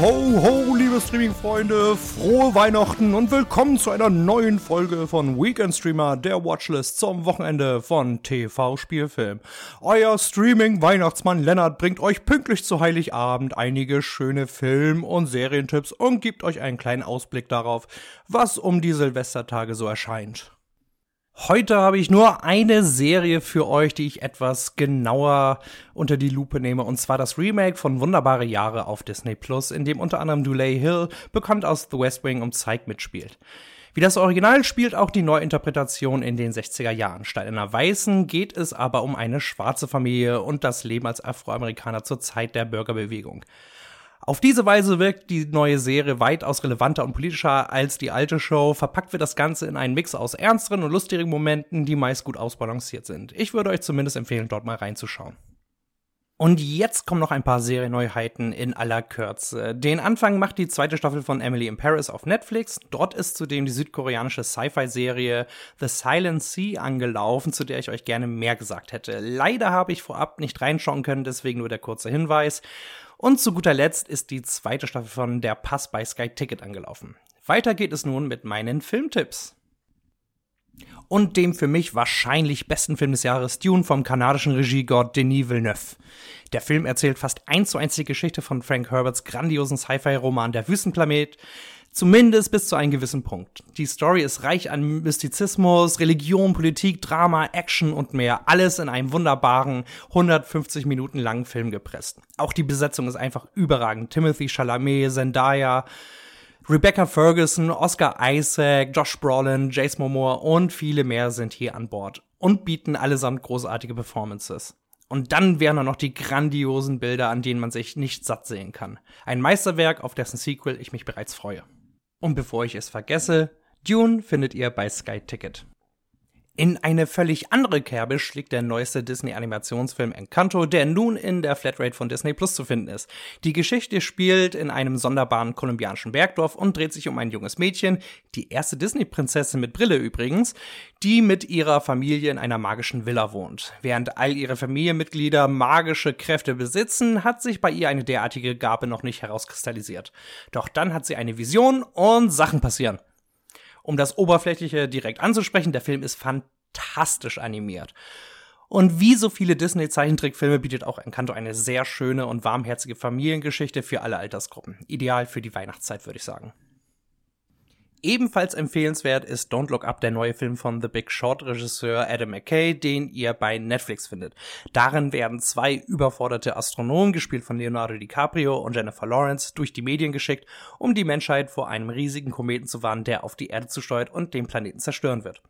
ho, ho, liebe Streaming-Freunde, frohe Weihnachten und willkommen zu einer neuen Folge von Weekend Streamer, der Watchlist zum Wochenende von TV Spielfilm. Euer Streaming-Weihnachtsmann Lennart bringt euch pünktlich zu Heiligabend einige schöne Film- und Serientipps und gibt euch einen kleinen Ausblick darauf, was um die Silvestertage so erscheint. Heute habe ich nur eine Serie für euch, die ich etwas genauer unter die Lupe nehme, und zwar das Remake von Wunderbare Jahre auf Disney Plus, in dem unter anderem Dulay Hill, bekannt aus The West Wing, und Zeig mitspielt. Wie das Original spielt auch die Neuinterpretation in den 60er Jahren. Statt einer weißen geht es aber um eine schwarze Familie und das Leben als Afroamerikaner zur Zeit der Bürgerbewegung. Auf diese Weise wirkt die neue Serie weitaus relevanter und politischer als die alte Show. Verpackt wird das Ganze in einen Mix aus ernsteren und lustigen Momenten, die meist gut ausbalanciert sind. Ich würde euch zumindest empfehlen, dort mal reinzuschauen. Und jetzt kommen noch ein paar Serienneuheiten in aller Kürze. Den Anfang macht die zweite Staffel von Emily in Paris auf Netflix. Dort ist zudem die südkoreanische Sci-Fi-Serie The Silent Sea angelaufen, zu der ich euch gerne mehr gesagt hätte. Leider habe ich vorab nicht reinschauen können, deswegen nur der kurze Hinweis. Und zu guter Letzt ist die zweite Staffel von Der Pass bei Sky Ticket angelaufen. Weiter geht es nun mit meinen Filmtipps. Und dem für mich wahrscheinlich besten Film des Jahres, Dune vom kanadischen Regiegott Denis Villeneuve. Der Film erzählt fast eins zu eins die Geschichte von Frank Herberts grandiosen Sci-Fi-Roman Der Wüstenplanet, Zumindest bis zu einem gewissen Punkt. Die Story ist reich an Mystizismus, Religion, Politik, Drama, Action und mehr. Alles in einem wunderbaren 150 Minuten langen Film gepresst. Auch die Besetzung ist einfach überragend. Timothy Chalamet, Zendaya, Rebecca Ferguson, Oscar Isaac, Josh Brolin, Jace Momoa und viele mehr sind hier an Bord und bieten allesamt großartige Performances. Und dann wären da noch die grandiosen Bilder, an denen man sich nicht satt sehen kann. Ein Meisterwerk, auf dessen Sequel ich mich bereits freue. Und bevor ich es vergesse, Dune findet ihr bei Sky Ticket. In eine völlig andere Kerbe schlägt der neueste Disney-Animationsfilm Encanto, der nun in der Flatrate von Disney Plus zu finden ist. Die Geschichte spielt in einem sonderbaren kolumbianischen Bergdorf und dreht sich um ein junges Mädchen, die erste Disney-Prinzessin mit Brille übrigens, die mit ihrer Familie in einer magischen Villa wohnt. Während all ihre Familienmitglieder magische Kräfte besitzen, hat sich bei ihr eine derartige Gabe noch nicht herauskristallisiert. Doch dann hat sie eine Vision und Sachen passieren um das Oberflächliche direkt anzusprechen, der Film ist fantastisch animiert. Und wie so viele Disney-Zeichentrickfilme bietet auch Encanto eine sehr schöne und warmherzige Familiengeschichte für alle Altersgruppen. Ideal für die Weihnachtszeit, würde ich sagen. Ebenfalls empfehlenswert ist Don't Look Up, der neue Film von The Big Short Regisseur Adam McKay, den ihr bei Netflix findet. Darin werden zwei überforderte Astronomen, gespielt von Leonardo DiCaprio und Jennifer Lawrence, durch die Medien geschickt, um die Menschheit vor einem riesigen Kometen zu warnen, der auf die Erde zusteuert und den Planeten zerstören wird.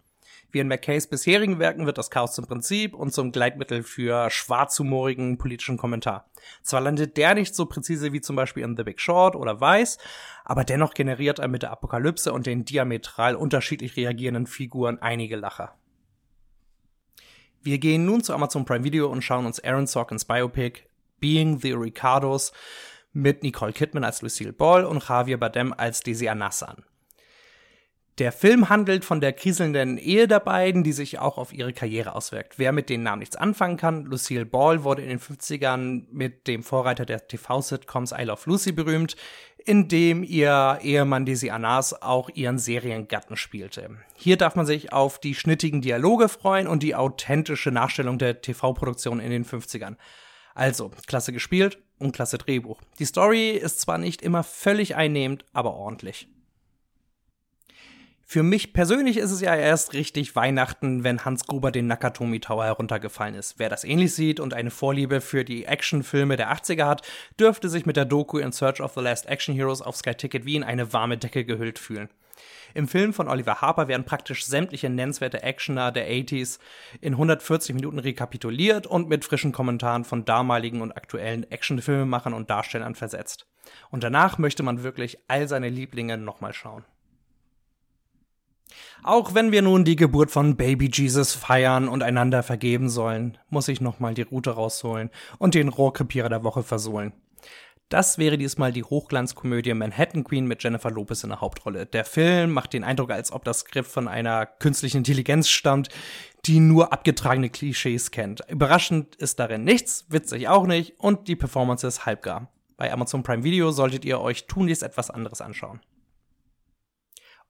Wie in McKays bisherigen Werken wird das Chaos zum Prinzip und zum Gleitmittel für schwarzhumorigen politischen Kommentar. Zwar landet der nicht so präzise wie zum Beispiel in The Big Short oder Vice, aber dennoch generiert er mit der Apokalypse und den diametral unterschiedlich reagierenden Figuren einige Lacher. Wir gehen nun zu Amazon Prime Video und schauen uns Aaron Sorkins Biopic Being the Ricardos mit Nicole Kidman als Lucille Ball und Javier Bardem als Desi Arnaz an. Der Film handelt von der kriselnden Ehe der beiden, die sich auch auf ihre Karriere auswirkt. Wer mit den Namen nichts anfangen kann, Lucille Ball wurde in den 50ern mit dem Vorreiter der TV-Sitcoms I Love Lucy berühmt, in dem ihr Ehemann Desi Anas auch ihren Seriengatten spielte. Hier darf man sich auf die schnittigen Dialoge freuen und die authentische Nachstellung der TV-Produktion in den 50ern. Also, klasse gespielt und klasse Drehbuch. Die Story ist zwar nicht immer völlig einnehmend, aber ordentlich. Für mich persönlich ist es ja erst richtig Weihnachten, wenn Hans Gruber den Nakatomi Tower heruntergefallen ist. Wer das ähnlich sieht und eine Vorliebe für die Actionfilme der 80er hat, dürfte sich mit der Doku In Search of the Last Action Heroes auf Sky Ticket wie in eine warme Decke gehüllt fühlen. Im Film von Oliver Harper werden praktisch sämtliche nennenswerte Actioner der 80s in 140 Minuten rekapituliert und mit frischen Kommentaren von damaligen und aktuellen Actionfilmemachern und Darstellern versetzt. Und danach möchte man wirklich all seine Lieblinge nochmal schauen. Auch wenn wir nun die Geburt von Baby Jesus feiern und einander vergeben sollen, muss ich nochmal die Route rausholen und den Rohrkrepierer der Woche versohlen. Das wäre diesmal die Hochglanzkomödie Manhattan Queen mit Jennifer Lopez in der Hauptrolle. Der Film macht den Eindruck, als ob das Skript von einer künstlichen Intelligenz stammt, die nur abgetragene Klischees kennt. Überraschend ist darin nichts, witzig auch nicht und die Performance ist halbgar. Bei Amazon Prime Video solltet ihr euch tunlichst etwas anderes anschauen.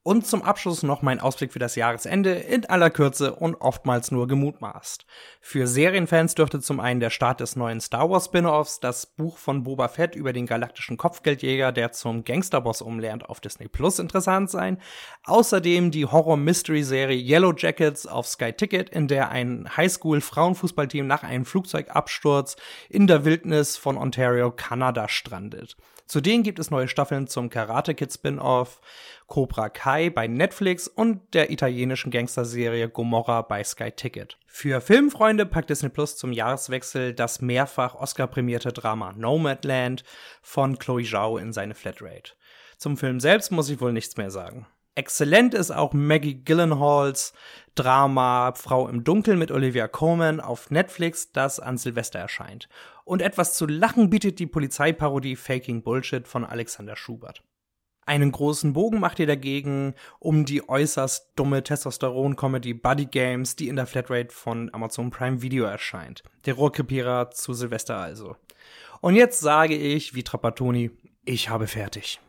Und zum Abschluss noch mein Ausblick für das Jahresende in aller Kürze und oftmals nur gemutmaßt. Für Serienfans dürfte zum einen der Start des neuen Star Wars Spin-offs, das Buch von Boba Fett über den galaktischen Kopfgeldjäger, der zum Gangsterboss umlernt, auf Disney Plus interessant sein. Außerdem die Horror-Mystery-Serie Yellow Jackets auf Sky Ticket, in der ein Highschool-Frauenfußballteam nach einem Flugzeugabsturz in der Wildnis von Ontario, Kanada strandet. Zudem gibt es neue Staffeln zum Karate Kid Spin-off Cobra Kai bei Netflix und der italienischen Gangsterserie Gomorra bei Sky Ticket. Für Filmfreunde packt Disney Plus zum Jahreswechsel das mehrfach Oscar-prämierte Drama Nomadland von Chloe Zhao in seine Flatrate. Zum Film selbst muss ich wohl nichts mehr sagen. Exzellent ist auch Maggie Gyllenhaals Drama Frau im Dunkeln mit Olivia Colman auf Netflix, das an Silvester erscheint. Und etwas zu lachen bietet die Polizeiparodie Faking Bullshit von Alexander Schubert. Einen großen Bogen macht ihr dagegen um die äußerst dumme Testosteron-Comedy Buddy Games, die in der Flatrate von Amazon Prime Video erscheint. Der Rohrkrepierer zu Silvester also. Und jetzt sage ich, wie Trapattoni, ich habe fertig.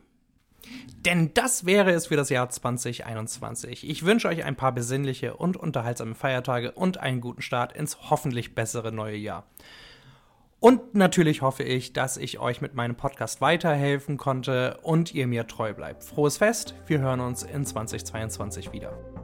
Denn das wäre es für das Jahr 2021. Ich wünsche euch ein paar besinnliche und unterhaltsame Feiertage und einen guten Start ins hoffentlich bessere neue Jahr. Und natürlich hoffe ich, dass ich euch mit meinem Podcast weiterhelfen konnte und ihr mir treu bleibt. Frohes Fest, wir hören uns in 2022 wieder.